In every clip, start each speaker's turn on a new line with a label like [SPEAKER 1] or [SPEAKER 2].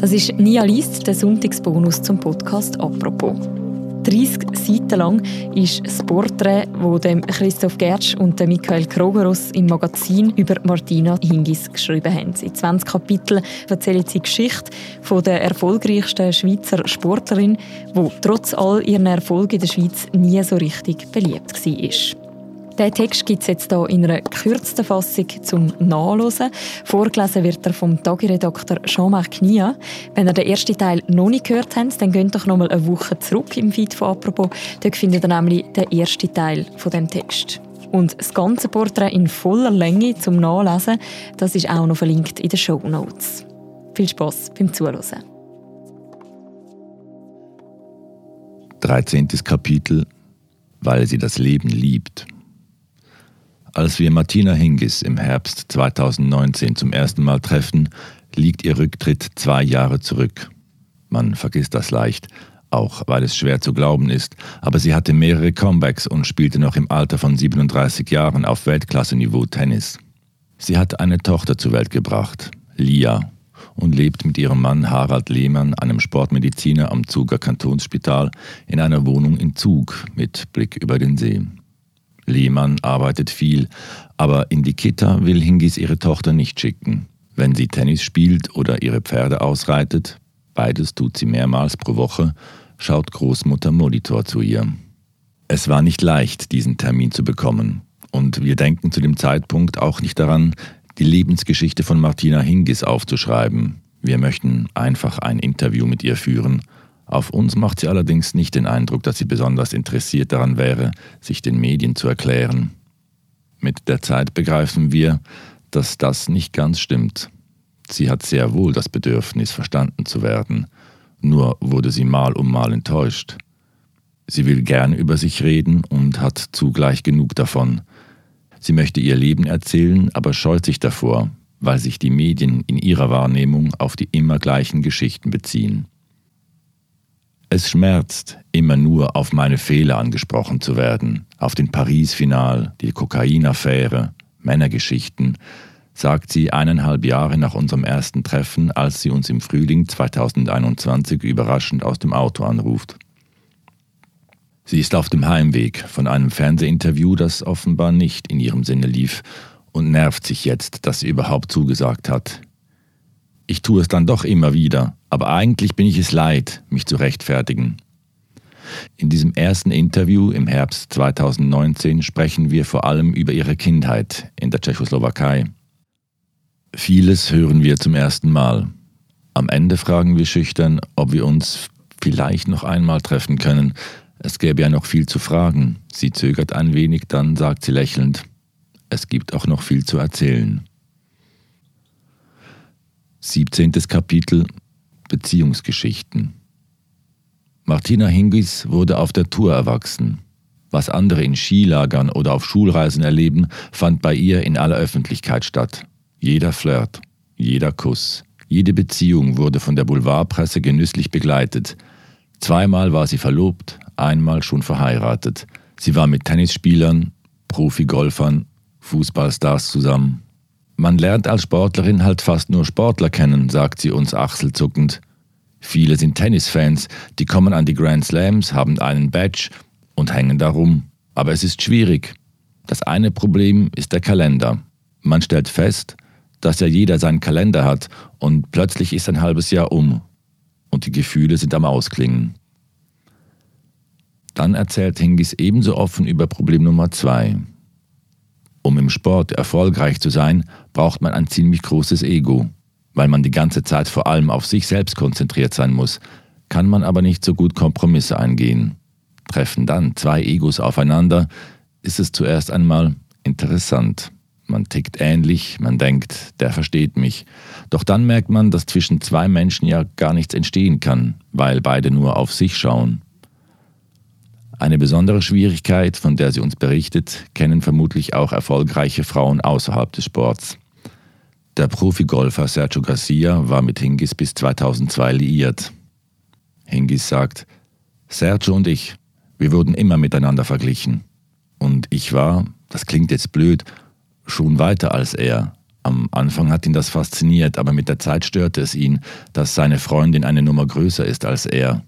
[SPEAKER 1] Das ist Nia Liest, der Sonntagsbonus zum Podcast «Apropos». 30 Seiten lang ist das Porträt, das Christoph Gertsch und Michael Krogeros im Magazin über Martina Hingis geschrieben haben. In 20 Kapiteln erzählen sie die Geschichte der erfolgreichsten Schweizer Sportlerin, die trotz all ihren Erfolgen in der Schweiz nie so richtig beliebt war. Der Text gibt es jetzt hier in einer gekürzten Fassung zum Nachlesen. Vorgelesen wird er vom Tagiredakteur Jean-Marc Knia. Wenn ihr den ersten Teil noch nicht gehört habt, dann geht doch noch mal eine Woche zurück im Feed von «Apropos». Dort findet ihr nämlich den ersten Teil von dem Text. Und das ganze Porträt in voller Länge zum Nachlesen, das ist auch noch verlinkt in den Show Notes. Viel Spaß beim Zuhören.
[SPEAKER 2] 13. Kapitel Weil sie das Leben liebt. Als wir Martina Hingis im Herbst 2019 zum ersten Mal treffen, liegt ihr Rücktritt zwei Jahre zurück. Man vergisst das leicht, auch weil es schwer zu glauben ist, aber sie hatte mehrere Comebacks und spielte noch im Alter von 37 Jahren auf Weltklasseniveau Tennis. Sie hat eine Tochter zur Welt gebracht, Lia, und lebt mit ihrem Mann Harald Lehmann, einem Sportmediziner am Zuger Kantonsspital, in einer Wohnung in Zug mit Blick über den See. Lehmann arbeitet viel, aber in die Kita will Hingis ihre Tochter nicht schicken. Wenn sie Tennis spielt oder ihre Pferde ausreitet, beides tut sie mehrmals pro Woche, schaut Großmutter Monitor zu ihr. Es war nicht leicht, diesen Termin zu bekommen. Und wir denken zu dem Zeitpunkt auch nicht daran, die Lebensgeschichte von Martina Hingis aufzuschreiben. Wir möchten einfach ein Interview mit ihr führen auf uns macht sie allerdings nicht den Eindruck, dass sie besonders interessiert daran wäre, sich den Medien zu erklären. Mit der Zeit begreifen wir, dass das nicht ganz stimmt. Sie hat sehr wohl das Bedürfnis, verstanden zu werden, nur wurde sie mal um mal enttäuscht. Sie will gern über sich reden und hat zugleich genug davon. Sie möchte ihr Leben erzählen, aber scheut sich davor, weil sich die Medien in ihrer Wahrnehmung auf die immer gleichen Geschichten beziehen. Es schmerzt, immer nur auf meine Fehler angesprochen zu werden, auf den Paris-Final, die Kokainaffäre, Männergeschichten, sagt sie eineinhalb Jahre nach unserem ersten Treffen, als sie uns im Frühling 2021 überraschend aus dem Auto anruft. Sie ist auf dem Heimweg von einem Fernsehinterview, das offenbar nicht in ihrem Sinne lief, und nervt sich jetzt, dass sie überhaupt zugesagt hat. Ich tue es dann doch immer wieder, aber eigentlich bin ich es leid, mich zu rechtfertigen. In diesem ersten Interview im Herbst 2019 sprechen wir vor allem über ihre Kindheit in der Tschechoslowakei. Vieles hören wir zum ersten Mal. Am Ende fragen wir schüchtern, ob wir uns vielleicht noch einmal treffen können. Es gäbe ja noch viel zu fragen. Sie zögert ein wenig, dann sagt sie lächelnd, es gibt auch noch viel zu erzählen. 17. Kapitel Beziehungsgeschichten Martina Hingis wurde auf der Tour erwachsen. Was andere in Skilagern oder auf Schulreisen erleben, fand bei ihr in aller Öffentlichkeit statt. Jeder Flirt, jeder Kuss, jede Beziehung wurde von der Boulevardpresse genüsslich begleitet. Zweimal war sie verlobt, einmal schon verheiratet. Sie war mit Tennisspielern, Profi-Golfern, Fußballstars zusammen. Man lernt als Sportlerin halt fast nur Sportler kennen, sagt sie uns achselzuckend. Viele sind Tennisfans, die kommen an die Grand Slams, haben einen Badge und hängen darum. Aber es ist schwierig. Das eine Problem ist der Kalender. Man stellt fest, dass ja jeder seinen Kalender hat und plötzlich ist ein halbes Jahr um und die Gefühle sind am Ausklingen. Dann erzählt Hingis ebenso offen über Problem Nummer zwei. Um im Sport erfolgreich zu sein, braucht man ein ziemlich großes Ego. Weil man die ganze Zeit vor allem auf sich selbst konzentriert sein muss, kann man aber nicht so gut Kompromisse eingehen. Treffen dann zwei Egos aufeinander, ist es zuerst einmal interessant. Man tickt ähnlich, man denkt, der versteht mich. Doch dann merkt man, dass zwischen zwei Menschen ja gar nichts entstehen kann, weil beide nur auf sich schauen. Eine besondere Schwierigkeit, von der sie uns berichtet, kennen vermutlich auch erfolgreiche Frauen außerhalb des Sports. Der Profigolfer Sergio Garcia war mit Hingis bis 2002 liiert. Hingis sagt, Sergio und ich, wir wurden immer miteinander verglichen. Und ich war, das klingt jetzt blöd, schon weiter als er. Am Anfang hat ihn das fasziniert, aber mit der Zeit störte es ihn, dass seine Freundin eine Nummer größer ist als er.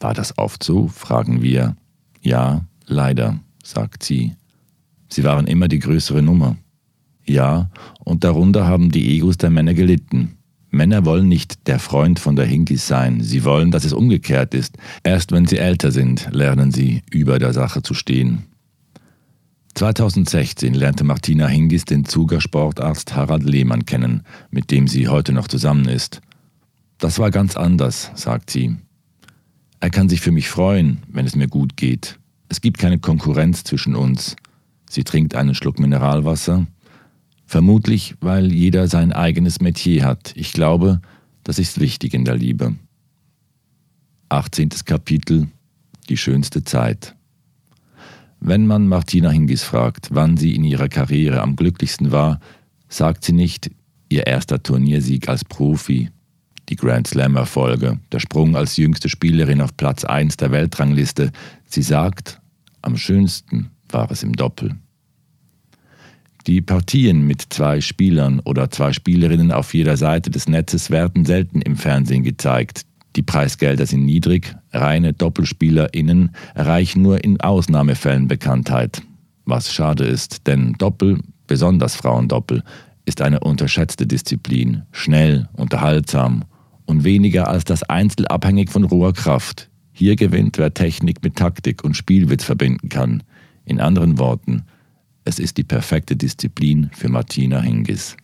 [SPEAKER 2] War das oft so? fragen wir. Ja, leider, sagt sie. Sie waren immer die größere Nummer. Ja, und darunter haben die Egos der Männer gelitten. Männer wollen nicht der Freund von der Hinkis sein, sie wollen, dass es umgekehrt ist. Erst wenn sie älter sind, lernen sie, über der Sache zu stehen. 2016 lernte Martina Hingis den Zuger Sportarzt Harald Lehmann kennen, mit dem sie heute noch zusammen ist. Das war ganz anders, sagt sie. Er kann sich für mich freuen, wenn es mir gut geht. Es gibt keine Konkurrenz zwischen uns. Sie trinkt einen Schluck Mineralwasser. Vermutlich, weil jeder sein eigenes Metier hat. Ich glaube, das ist wichtig in der Liebe. 18. Kapitel Die schönste Zeit. Wenn man Martina Hingis fragt, wann sie in ihrer Karriere am glücklichsten war, sagt sie nicht ihr erster Turniersieg als Profi, die Grand Slam-Erfolge, der Sprung als jüngste Spielerin auf Platz 1 der Weltrangliste. Sie sagt, am schönsten war es im Doppel. Die Partien mit zwei Spielern oder zwei Spielerinnen auf jeder Seite des Netzes werden selten im Fernsehen gezeigt. Die Preisgelder sind niedrig, reine DoppelspielerInnen erreichen nur in Ausnahmefällen Bekanntheit. Was schade ist, denn Doppel, besonders Frauendoppel, ist eine unterschätzte Disziplin, schnell, unterhaltsam und weniger als das Einzel abhängig von roher Kraft. Hier gewinnt, wer Technik mit Taktik und Spielwitz verbinden kann. In anderen Worten, es ist die perfekte Disziplin für Martina Hingis.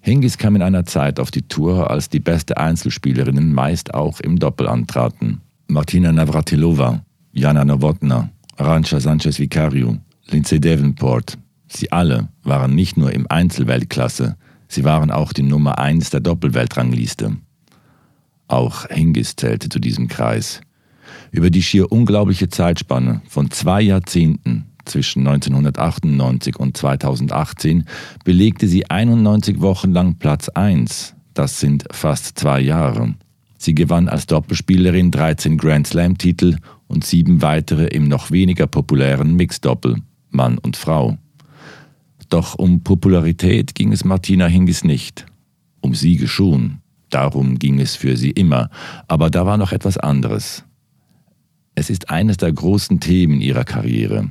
[SPEAKER 2] Hingis kam in einer Zeit auf die Tour, als die beste Einzelspielerinnen meist auch im Doppel antraten. Martina Navratilova, Jana Novotna, Arancha Sanchez Vicario, Lindsay Davenport, sie alle waren nicht nur im Einzelweltklasse, sie waren auch die Nummer 1 der Doppelweltrangliste. Auch Hingis zählte zu diesem Kreis. Über die schier unglaubliche Zeitspanne von zwei Jahrzehnten zwischen 1998 und 2018 belegte sie 91 Wochen lang Platz 1. Das sind fast zwei Jahre. Sie gewann als Doppelspielerin 13 Grand Slam-Titel und sieben weitere im noch weniger populären Mixdoppel, Mann und Frau. Doch um Popularität ging es Martina Hingis nicht. Um Siege schon. Darum ging es für sie immer. Aber da war noch etwas anderes. Es ist eines der großen Themen ihrer Karriere.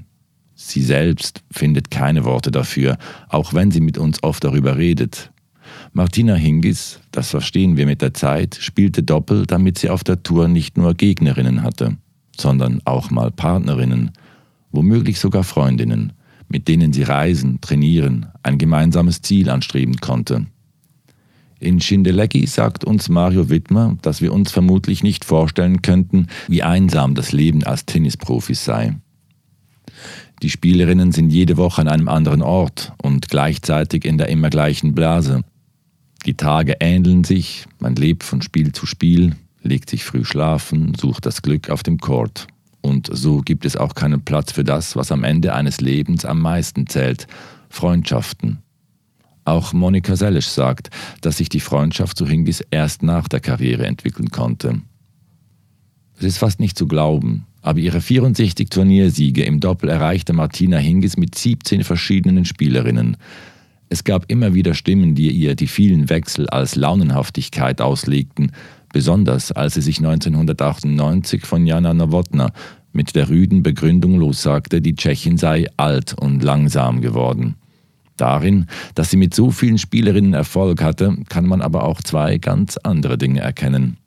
[SPEAKER 2] Sie selbst findet keine Worte dafür, auch wenn sie mit uns oft darüber redet. Martina Hingis, das verstehen wir mit der Zeit, spielte Doppel, damit sie auf der Tour nicht nur Gegnerinnen hatte, sondern auch mal Partnerinnen, womöglich sogar Freundinnen, mit denen sie reisen, trainieren, ein gemeinsames Ziel anstreben konnte. In Schindelecki sagt uns Mario Wittmer, dass wir uns vermutlich nicht vorstellen könnten, wie einsam das Leben als Tennisprofis sei. Die Spielerinnen sind jede Woche an einem anderen Ort und gleichzeitig in der immer gleichen Blase. Die Tage ähneln sich, man lebt von Spiel zu Spiel, legt sich früh schlafen, sucht das Glück auf dem Court. Und so gibt es auch keinen Platz für das, was am Ende eines Lebens am meisten zählt, Freundschaften. Auch Monika Selisch sagt, dass sich die Freundschaft zu Hingis erst nach der Karriere entwickeln konnte. Es ist fast nicht zu glauben, aber ihre 64 Turniersiege im Doppel erreichte Martina Hingis mit 17 verschiedenen Spielerinnen. Es gab immer wieder Stimmen, die ihr die vielen Wechsel als Launenhaftigkeit auslegten, besonders als sie sich 1998 von Jana Nowotna mit der rüden Begründung lossagte, die Tschechin sei alt und langsam geworden. Darin, dass sie mit so vielen Spielerinnen Erfolg hatte, kann man aber auch zwei ganz andere Dinge erkennen.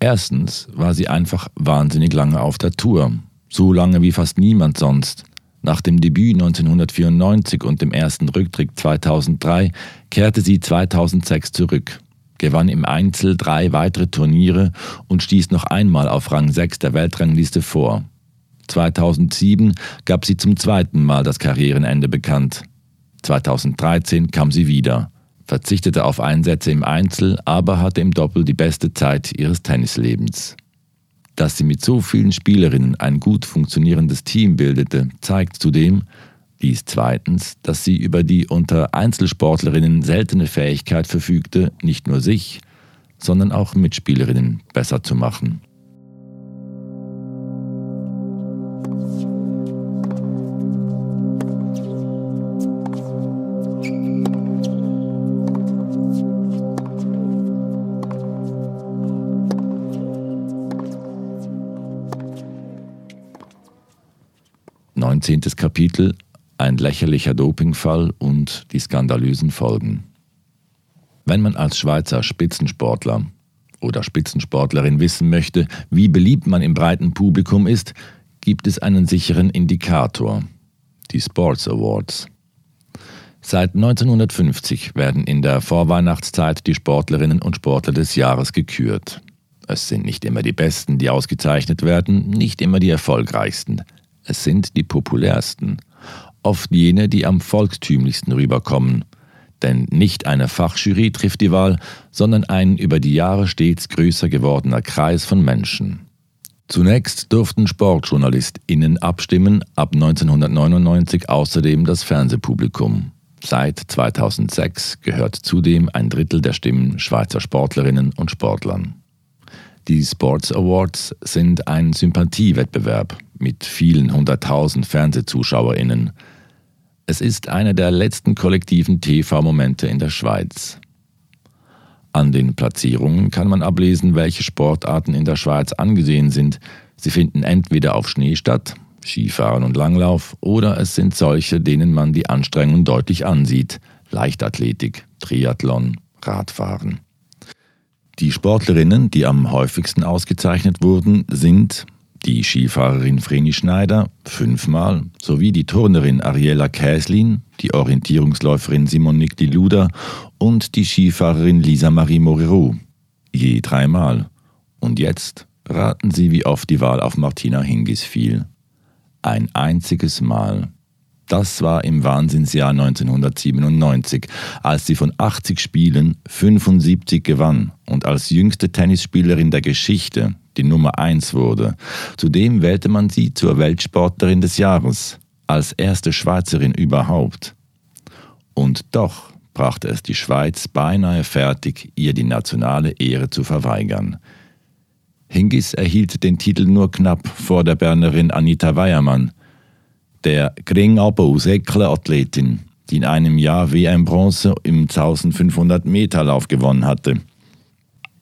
[SPEAKER 2] Erstens war sie einfach wahnsinnig lange auf der Tour, so lange wie fast niemand sonst. Nach dem Debüt 1994 und dem ersten Rücktritt 2003 kehrte sie 2006 zurück, gewann im Einzel drei weitere Turniere und stieß noch einmal auf Rang 6 der Weltrangliste vor. 2007 gab sie zum zweiten Mal das Karrierenende bekannt. 2013 kam sie wieder verzichtete auf Einsätze im Einzel, aber hatte im Doppel die beste Zeit ihres Tennislebens. Dass sie mit so vielen Spielerinnen ein gut funktionierendes Team bildete, zeigt zudem, dies zweitens, dass sie über die unter Einzelsportlerinnen seltene Fähigkeit verfügte, nicht nur sich, sondern auch Mitspielerinnen besser zu machen. Zehntes Kapitel ein lächerlicher Dopingfall und die skandalösen Folgen. Wenn man als Schweizer Spitzensportler oder Spitzensportlerin wissen möchte, wie beliebt man im breiten Publikum ist, gibt es einen sicheren Indikator, die Sports Awards. Seit 1950 werden in der Vorweihnachtszeit die Sportlerinnen und Sportler des Jahres gekürt. Es sind nicht immer die Besten, die ausgezeichnet werden, nicht immer die erfolgreichsten. Es sind die populärsten. Oft jene, die am volkstümlichsten rüberkommen. Denn nicht eine Fachjury trifft die Wahl, sondern ein über die Jahre stets größer gewordener Kreis von Menschen. Zunächst durften SportjournalistInnen abstimmen, ab 1999 außerdem das Fernsehpublikum. Seit 2006 gehört zudem ein Drittel der Stimmen Schweizer Sportlerinnen und Sportlern. Die Sports Awards sind ein Sympathiewettbewerb mit vielen hunderttausend Fernsehzuschauerinnen. Es ist einer der letzten kollektiven TV-Momente in der Schweiz. An den Platzierungen kann man ablesen, welche Sportarten in der Schweiz angesehen sind. Sie finden entweder auf Schnee statt, Skifahren und Langlauf, oder es sind solche, denen man die Anstrengung deutlich ansieht, Leichtathletik, Triathlon, Radfahren. Die Sportlerinnen, die am häufigsten ausgezeichnet wurden, sind die Skifahrerin Vreni Schneider fünfmal sowie die Turnerin Ariella Käslin, die Orientierungsläuferin Simonique Diluda und die Skifahrerin Lisa Marie Moreau je dreimal. Und jetzt raten Sie, wie oft die Wahl auf Martina Hingis fiel. Ein einziges Mal. Das war im Wahnsinnsjahr 1997, als sie von 80 Spielen 75 gewann und als jüngste Tennisspielerin der Geschichte die Nummer 1 wurde. Zudem wählte man sie zur Weltsportlerin des Jahres, als erste Schweizerin überhaupt. Und doch brachte es die Schweiz beinahe fertig, ihr die nationale Ehre zu verweigern. Hingis erhielt den Titel nur knapp vor der Bernerin Anita Weiermann, der Gringabbau-Säckle-Athletin, die in einem Jahr WM-Bronze im 1500 Meter Lauf gewonnen hatte.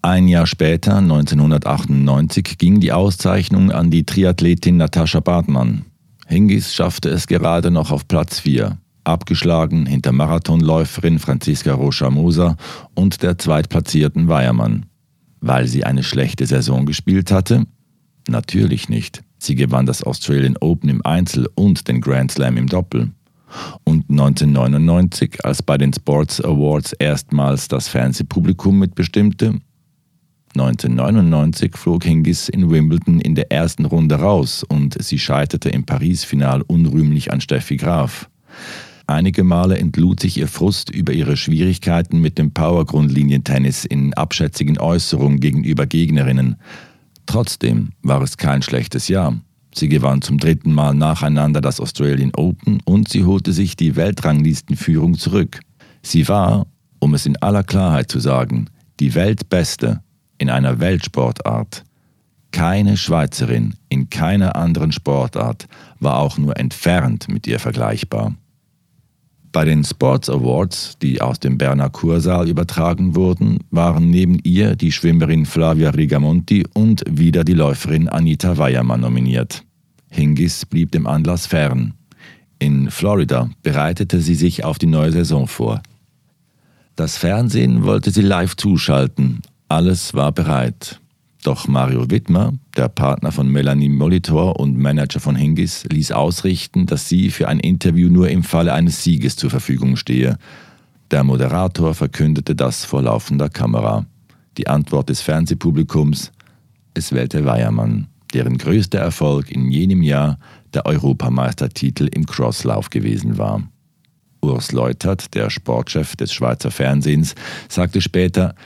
[SPEAKER 2] Ein Jahr später, 1998, ging die Auszeichnung an die Triathletin Natascha Bartmann. Hingis schaffte es gerade noch auf Platz 4, abgeschlagen hinter Marathonläuferin Franziska Rocha-Moser und der zweitplatzierten Weiermann. Weil sie eine schlechte Saison gespielt hatte? Natürlich nicht. Sie gewann das Australian Open im Einzel und den Grand Slam im Doppel. Und 1999, als bei den Sports Awards erstmals das Fernsehpublikum mitbestimmte, 1999 flog Hingis in Wimbledon in der ersten Runde raus und sie scheiterte im Paris-Final unrühmlich an Steffi Graf. Einige Male entlud sich ihr Frust über ihre Schwierigkeiten mit dem Power-Grundlinientennis in abschätzigen Äußerungen gegenüber Gegnerinnen. Trotzdem war es kein schlechtes Jahr. Sie gewann zum dritten Mal nacheinander das Australian Open und sie holte sich die Weltranglistenführung zurück. Sie war, um es in aller Klarheit zu sagen, die Weltbeste in einer Weltsportart. Keine Schweizerin in keiner anderen Sportart war auch nur entfernt mit ihr vergleichbar. Bei den Sports Awards, die aus dem Berner Kursaal übertragen wurden, waren neben ihr die Schwimmerin Flavia Rigamonti und wieder die Läuferin Anita Weiermann nominiert. Hingis blieb dem Anlass fern. In Florida bereitete sie sich auf die neue Saison vor. Das Fernsehen wollte sie live zuschalten. Alles war bereit. Doch Mario Wittmer, der Partner von Melanie Molitor und Manager von Hingis, ließ ausrichten, dass sie für ein Interview nur im Falle eines Sieges zur Verfügung stehe. Der Moderator verkündete das vor laufender Kamera. Die Antwort des Fernsehpublikums: Es wählte Weiermann, deren größter Erfolg in jenem Jahr der Europameistertitel im Crosslauf gewesen war. Urs Leutert, der Sportchef des Schweizer Fernsehens, sagte später,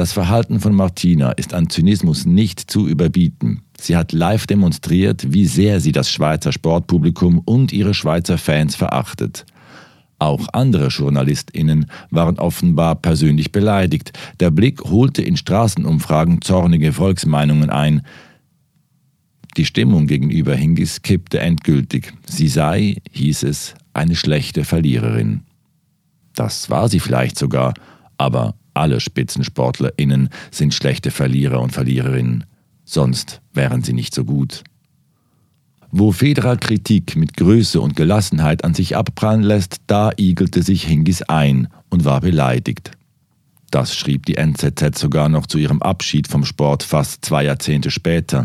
[SPEAKER 2] das Verhalten von Martina ist an Zynismus nicht zu überbieten. Sie hat live demonstriert, wie sehr sie das Schweizer Sportpublikum und ihre Schweizer Fans verachtet. Auch andere JournalistInnen waren offenbar persönlich beleidigt. Der Blick holte in Straßenumfragen zornige Volksmeinungen ein. Die Stimmung gegenüber Hingis kippte endgültig. Sie sei, hieß es, eine schlechte Verliererin. Das war sie vielleicht sogar, aber alle SpitzensportlerInnen sind schlechte Verlierer und Verliererinnen, sonst wären sie nicht so gut. Wo Federer Kritik mit Größe und Gelassenheit an sich abprallen lässt, da igelte sich Hingis ein und war beleidigt. Das schrieb die NZZ sogar noch zu ihrem Abschied vom Sport fast zwei Jahrzehnte später.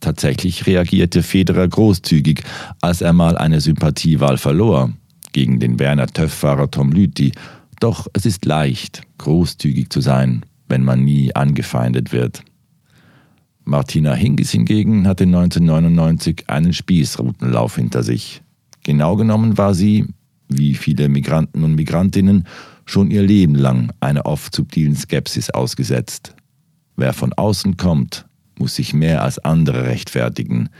[SPEAKER 2] Tatsächlich reagierte Federer großzügig, als er mal eine Sympathiewahl verlor gegen den Werner Töff-Fahrer Tom Lüthi. Doch es ist leicht, großzügig zu sein, wenn man nie angefeindet wird. Martina Hingis hingegen hatte 1999 einen Spießrutenlauf hinter sich. Genau genommen war sie, wie viele Migranten und Migrantinnen, schon ihr Leben lang einer oft subtilen Skepsis ausgesetzt. Wer von außen kommt, muss sich mehr als andere rechtfertigen,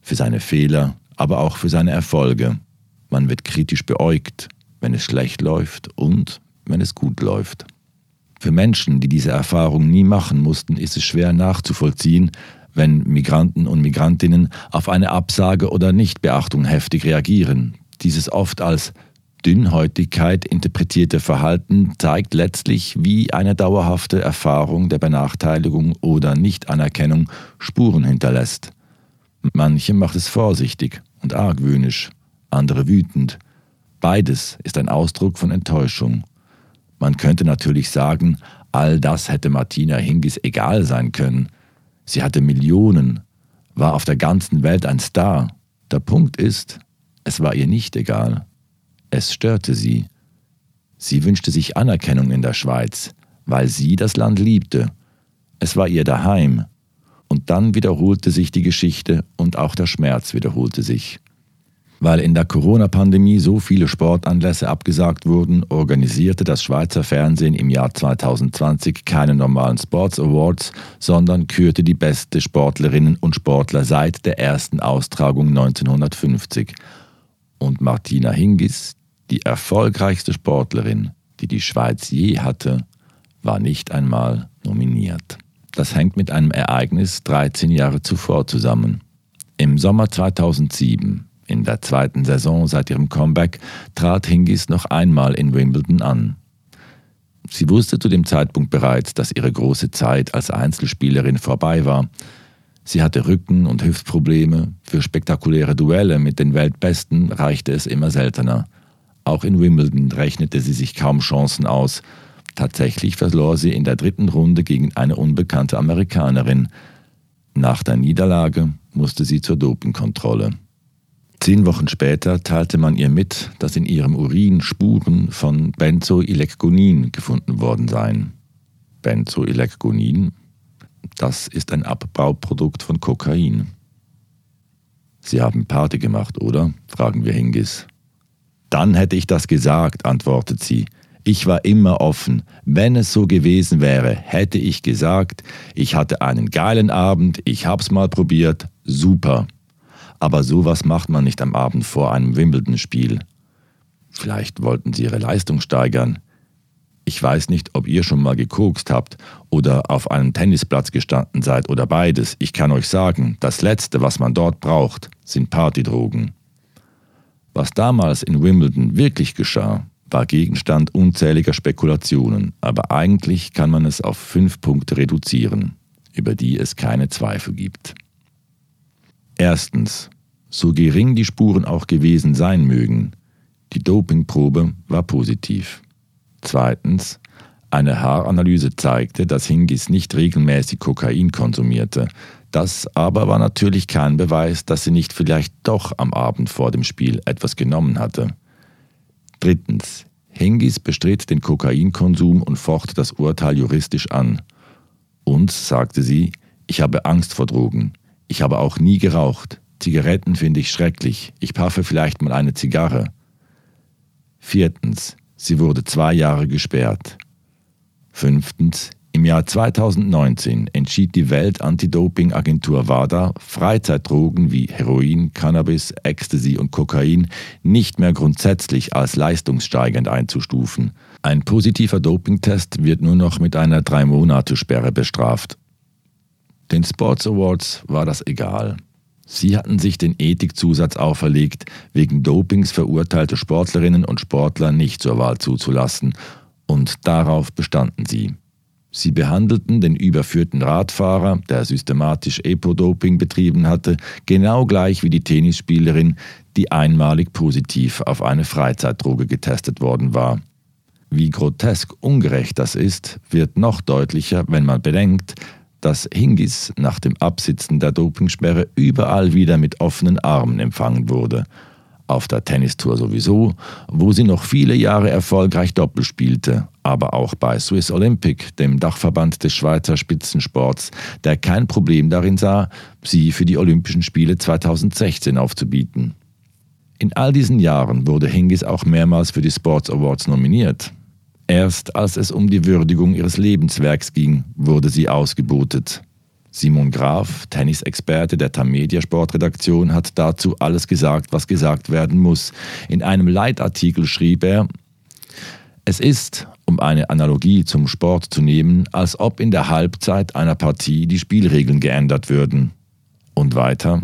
[SPEAKER 2] für seine Fehler, aber auch für seine Erfolge. Man wird kritisch beäugt, wenn es schlecht läuft und wenn es gut läuft. Für Menschen, die diese Erfahrung nie machen mussten, ist es schwer nachzuvollziehen, wenn Migranten und Migrantinnen auf eine Absage oder Nichtbeachtung heftig reagieren. Dieses oft als Dünnhäutigkeit interpretierte Verhalten zeigt letztlich, wie eine dauerhafte Erfahrung der Benachteiligung oder Nichtanerkennung Spuren hinterlässt. Manche macht es vorsichtig und argwöhnisch, andere wütend. Beides ist ein Ausdruck von Enttäuschung. Man könnte natürlich sagen, all das hätte Martina Hingis egal sein können. Sie hatte Millionen, war auf der ganzen Welt ein Star. Der Punkt ist, es war ihr nicht egal. Es störte sie. Sie wünschte sich Anerkennung in der Schweiz, weil sie das Land liebte. Es war ihr daheim. Und dann wiederholte sich die Geschichte und auch der Schmerz wiederholte sich. Weil in der Corona-Pandemie so viele Sportanlässe abgesagt wurden, organisierte das Schweizer Fernsehen im Jahr 2020 keine normalen Sports Awards, sondern kürte die beste Sportlerinnen und Sportler seit der ersten Austragung 1950. Und Martina Hingis, die erfolgreichste Sportlerin, die die Schweiz je hatte, war nicht einmal nominiert. Das hängt mit einem Ereignis 13 Jahre zuvor zusammen. Im Sommer 2007, in der zweiten Saison seit ihrem Comeback, trat Hingis noch einmal in Wimbledon an. Sie wusste zu dem Zeitpunkt bereits, dass ihre große Zeit als Einzelspielerin vorbei war. Sie hatte Rücken- und Hüftprobleme, für spektakuläre Duelle mit den Weltbesten reichte es immer seltener. Auch in Wimbledon rechnete sie sich kaum Chancen aus. Tatsächlich verlor sie in der dritten Runde gegen eine unbekannte Amerikanerin. Nach der Niederlage musste sie zur Dopingkontrolle. Zehn Wochen später teilte man ihr mit, dass in ihrem Urin Spuren von Benzoylekgonin gefunden worden seien. Benzoylekgonin, das ist ein Abbauprodukt von Kokain. Sie haben Party gemacht, oder? fragen wir Hingis. Dann hätte ich das gesagt, antwortet sie. Ich war immer offen. Wenn es so gewesen wäre, hätte ich gesagt, ich hatte einen geilen Abend, ich hab's mal probiert, super. Aber sowas macht man nicht am Abend vor einem Wimbledon-Spiel. Vielleicht wollten sie ihre Leistung steigern. Ich weiß nicht, ob ihr schon mal gekokst habt oder auf einem Tennisplatz gestanden seid oder beides. Ich kann euch sagen, das Letzte, was man dort braucht, sind Partydrogen. Was damals in Wimbledon wirklich geschah, war Gegenstand unzähliger Spekulationen, aber eigentlich kann man es auf fünf Punkte reduzieren, über die es keine Zweifel gibt. Erstens, so gering die Spuren auch gewesen sein mögen, die Dopingprobe war positiv. Zweitens, eine Haaranalyse zeigte, dass Hingis nicht regelmäßig Kokain konsumierte, das aber war natürlich kein Beweis, dass sie nicht vielleicht doch am Abend vor dem Spiel etwas genommen hatte. Drittens. Hingis bestritt den Kokainkonsum und focht das Urteil juristisch an. Uns sagte sie, ich habe Angst vor Drogen. Ich habe auch nie geraucht. Zigaretten finde ich schrecklich. Ich paffe vielleicht mal eine Zigarre. Viertens. Sie wurde zwei Jahre gesperrt. Fünftens. Im Jahr 2019 entschied die Welt-Anti-Doping-Agentur WADA, Freizeitdrogen wie Heroin, Cannabis, Ecstasy und Kokain nicht mehr grundsätzlich als leistungssteigend einzustufen. Ein positiver Dopingtest wird nur noch mit einer Drei-Monate-Sperre bestraft. Den Sports Awards war das egal. Sie hatten sich den Ethikzusatz auferlegt, wegen Dopings verurteilte Sportlerinnen und Sportler nicht zur Wahl zuzulassen, und darauf bestanden sie. Sie behandelten den überführten Radfahrer, der systematisch Epo-Doping betrieben hatte, genau gleich wie die Tennisspielerin, die einmalig positiv auf eine Freizeitdroge getestet worden war. Wie grotesk ungerecht das ist, wird noch deutlicher, wenn man bedenkt, dass Hingis nach dem Absitzen der Dopingsperre überall wieder mit offenen Armen empfangen wurde – auf der Tennistour sowieso, wo sie noch viele Jahre erfolgreich Doppel spielte, aber auch bei Swiss Olympic, dem Dachverband des Schweizer Spitzensports, der kein Problem darin sah, sie für die Olympischen Spiele 2016 aufzubieten. In all diesen Jahren wurde Hingis auch mehrmals für die Sports Awards nominiert. Erst als es um die Würdigung ihres Lebenswerks ging, wurde sie ausgebotet. Simon Graf, Tennisexperte der Tamedia Sportredaktion, hat dazu alles gesagt, was gesagt werden muss. In einem Leitartikel schrieb er, es ist, um eine Analogie zum Sport zu nehmen, als ob in der Halbzeit einer Partie die Spielregeln geändert würden. Und weiter,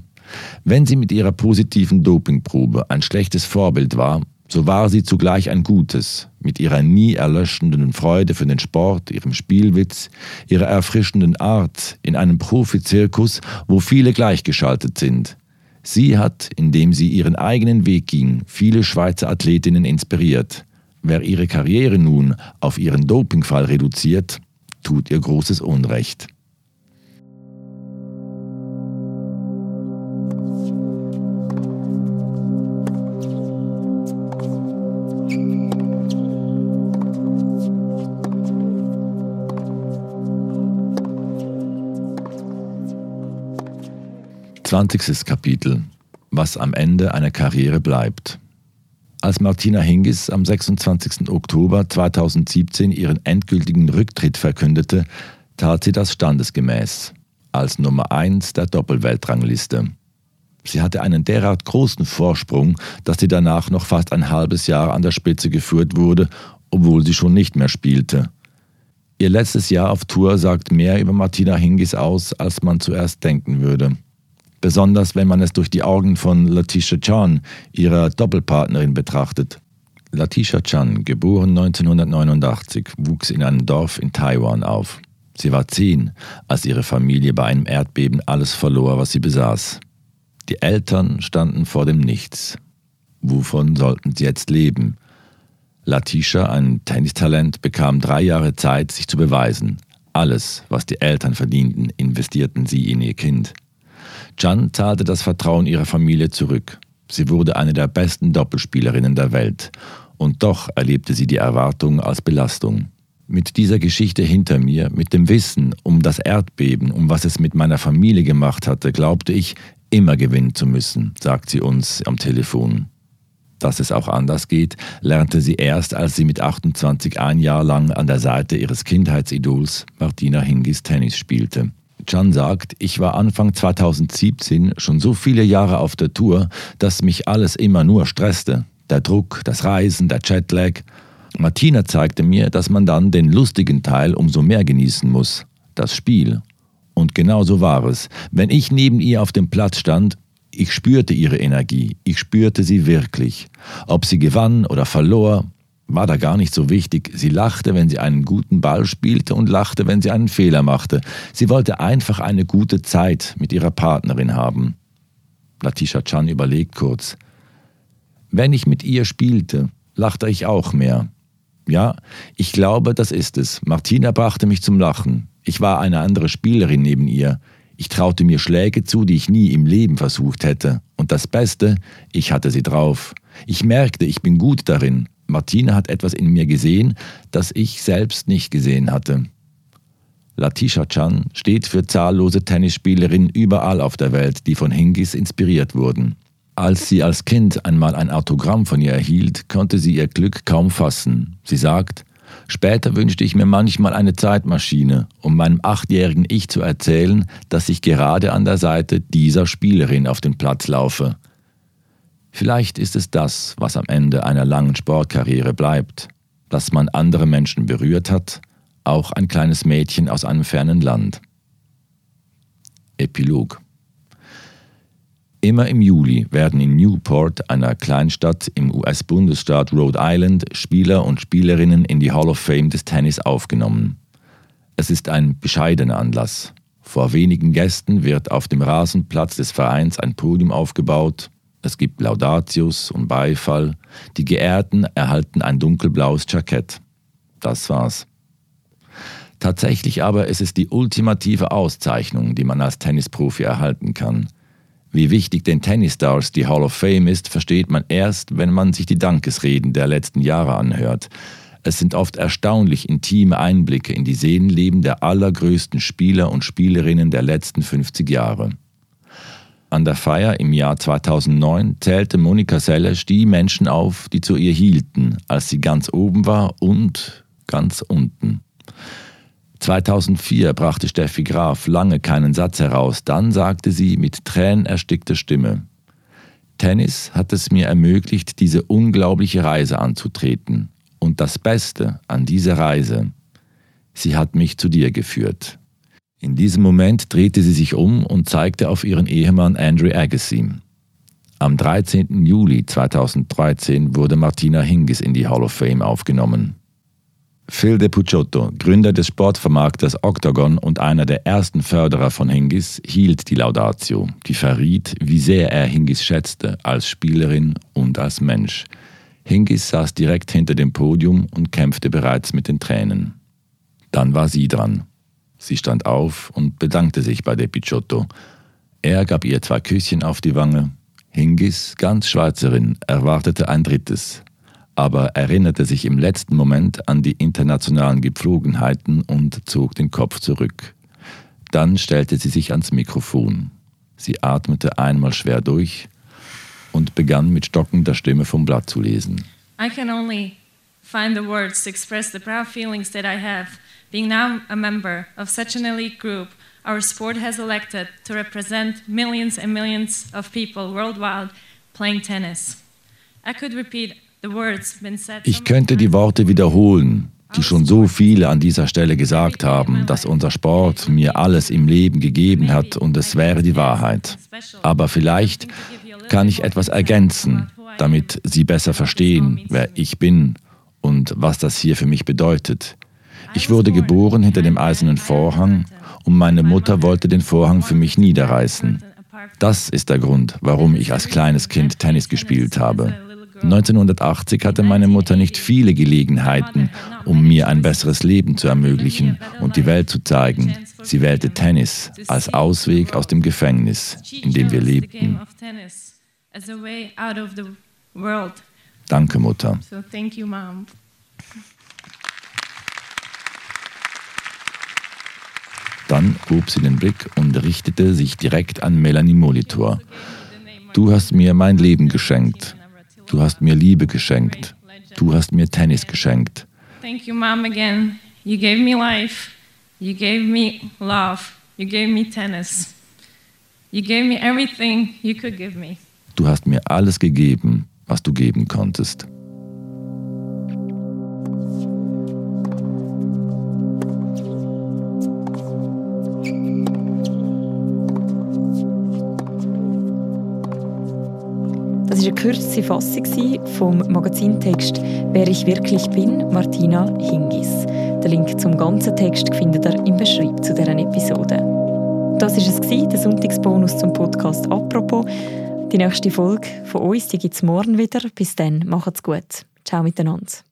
[SPEAKER 2] wenn sie mit ihrer positiven Dopingprobe ein schlechtes Vorbild war, so war sie zugleich ein gutes, mit ihrer nie erlöschenden Freude für den Sport, ihrem Spielwitz, ihrer erfrischenden Art in einem Profizirkus, wo viele gleichgeschaltet sind. Sie hat, indem sie ihren eigenen Weg ging, viele Schweizer Athletinnen inspiriert. Wer ihre Karriere nun auf ihren Dopingfall reduziert, tut ihr großes Unrecht. 20. Kapitel Was am Ende einer Karriere bleibt. Als Martina Hingis am 26. Oktober 2017 ihren endgültigen Rücktritt verkündete, tat sie das standesgemäß, als Nummer 1 der Doppelweltrangliste. Sie hatte einen derart großen Vorsprung, dass sie danach noch fast ein halbes Jahr an der Spitze geführt wurde, obwohl sie schon nicht mehr spielte. Ihr letztes Jahr auf Tour sagt mehr über Martina Hingis aus, als man zuerst denken würde besonders wenn man es durch die Augen von Latisha Chan, ihrer Doppelpartnerin, betrachtet. Latisha Chan, geboren 1989, wuchs in einem Dorf in Taiwan auf. Sie war zehn, als ihre Familie bei einem Erdbeben alles verlor, was sie besaß. Die Eltern standen vor dem Nichts. Wovon sollten sie jetzt leben? Latisha, ein Tennistalent, bekam drei Jahre Zeit, sich zu beweisen. Alles, was die Eltern verdienten, investierten sie in ihr Kind. Jan zahlte das Vertrauen ihrer Familie zurück. Sie wurde eine der besten Doppelspielerinnen der Welt. Und doch erlebte sie die Erwartung als Belastung. Mit dieser Geschichte hinter mir, mit dem Wissen um das Erdbeben, um was es mit meiner Familie gemacht hatte, glaubte ich, immer gewinnen zu müssen, sagt sie uns am Telefon. Dass es auch anders geht, lernte sie erst, als sie mit 28 ein Jahr lang an der Seite ihres Kindheitsidols Martina Hingis Tennis spielte. Can sagt, ich war Anfang 2017 schon so viele Jahre auf der Tour, dass mich alles immer nur stresste. Der Druck, das Reisen, der Jetlag. Martina zeigte mir, dass man dann den lustigen Teil umso mehr genießen muss. Das Spiel. Und genau so war es. Wenn ich neben ihr auf dem Platz stand, ich spürte ihre Energie, ich spürte sie wirklich. Ob sie gewann oder verlor, war da gar nicht so wichtig. Sie lachte, wenn sie einen guten Ball spielte und lachte, wenn sie einen Fehler machte. Sie wollte einfach eine gute Zeit mit ihrer Partnerin haben. Latisha Chan überlegt kurz. Wenn ich mit ihr spielte, lachte ich auch mehr. Ja, ich glaube, das ist es. Martina brachte mich zum Lachen. Ich war eine andere Spielerin neben ihr. Ich traute mir Schläge zu, die ich nie im Leben versucht hätte. Und das Beste, ich hatte sie drauf. Ich merkte, ich bin gut darin. Martina hat etwas in mir gesehen, das ich selbst nicht gesehen hatte. Latisha Chan steht für zahllose Tennisspielerinnen überall auf der Welt, die von Hingis inspiriert wurden. Als sie als Kind einmal ein Autogramm von ihr erhielt, konnte sie ihr Glück kaum fassen. Sie sagt, Später wünschte ich mir manchmal eine Zeitmaschine, um meinem achtjährigen Ich zu erzählen, dass ich gerade an der Seite dieser Spielerin auf dem Platz laufe. Vielleicht ist es das, was am Ende einer langen Sportkarriere bleibt, dass man andere Menschen berührt hat, auch ein kleines Mädchen aus einem fernen Land. Epilog Immer im Juli werden in Newport, einer Kleinstadt im US-Bundesstaat Rhode Island, Spieler und Spielerinnen in die Hall of Fame des Tennis aufgenommen. Es ist ein bescheidener Anlass. Vor wenigen Gästen wird auf dem Rasenplatz des Vereins ein Podium aufgebaut. Es gibt Laudatius und Beifall. Die Geehrten erhalten ein dunkelblaues Jackett. Das war's. Tatsächlich aber ist es die ultimative Auszeichnung, die man als Tennisprofi erhalten kann. Wie wichtig den Tennisstars die Hall of Fame ist, versteht man erst, wenn man sich die Dankesreden der letzten Jahre anhört. Es sind oft erstaunlich intime Einblicke in die Seelenleben der allergrößten Spieler und Spielerinnen der letzten 50 Jahre. An der Feier im Jahr 2009 zählte Monika Seles die Menschen auf, die zu ihr hielten, als sie ganz oben war und ganz unten. 2004 brachte Steffi Graf lange keinen Satz heraus, dann sagte sie mit tränenerstickter Stimme, Tennis hat es mir ermöglicht, diese unglaubliche Reise anzutreten. Und das Beste an dieser Reise, sie hat mich zu dir geführt. In diesem Moment drehte sie sich um und zeigte auf ihren Ehemann Andrew Agassi. Am 13. Juli 2013 wurde Martina Hingis in die Hall of Fame aufgenommen. Phil de Pucciotto, Gründer des Sportvermarkters Octagon und einer der ersten Förderer von Hingis, hielt die Laudatio, die verriet, wie sehr er Hingis schätzte, als Spielerin und als Mensch. Hingis saß direkt hinter dem Podium und kämpfte bereits mit den Tränen. Dann war sie dran. Sie stand auf und bedankte sich bei De Picciotto. Er gab ihr zwei Küsschen auf die Wange. Hingis, ganz Schweizerin, erwartete ein drittes, aber erinnerte sich im letzten Moment an die internationalen Gepflogenheiten und zog den Kopf zurück. Dann stellte sie sich ans Mikrofon. Sie atmete einmal schwer durch und begann mit stockender Stimme vom Blatt zu lesen.
[SPEAKER 3] I can only find the words to express the proud feelings that I have. Being now a member of such an elite group our sport has elected to represent millions and millions of people worldwide playing tennis. I could repeat
[SPEAKER 2] ich könnte die Worte wiederholen, die schon so viele an dieser Stelle gesagt haben, dass unser Sport mir alles im Leben gegeben hat und es wäre die Wahrheit. Aber vielleicht kann ich etwas ergänzen, damit Sie besser verstehen, wer ich bin und was das hier für mich bedeutet. Ich wurde geboren hinter dem eisernen Vorhang und meine Mutter wollte den Vorhang für mich niederreißen. Das ist der Grund, warum ich als kleines Kind Tennis gespielt habe. 1980 hatte meine Mutter nicht viele Gelegenheiten, um mir ein besseres Leben zu ermöglichen und die Welt zu zeigen. Sie wählte Tennis als Ausweg aus dem Gefängnis, in dem wir lebten. Danke, Mutter. Dann hob sie den Blick und richtete sich direkt an Melanie Molitor. Du hast mir mein Leben geschenkt. Du hast mir Liebe geschenkt. Du hast mir Tennis geschenkt.
[SPEAKER 3] Thank you, Mom, again. You gave me life. You gave me love. You gave me tennis. You gave me everything you could give me.
[SPEAKER 2] Du hast mir alles gegeben, was du geben konntest.
[SPEAKER 1] Das war eine kürzeste Fassung vom Magazintext «Wer ich wirklich bin» Martina Hingis. Den Link zum ganzen Text findet ihr im Beschreibung zu dieser Episode. Das war es, der Sonntagsbonus zum Podcast «Apropos». Die nächste Folge von uns gibt es morgen wieder. Bis dann, macht's gut. Ciao miteinander.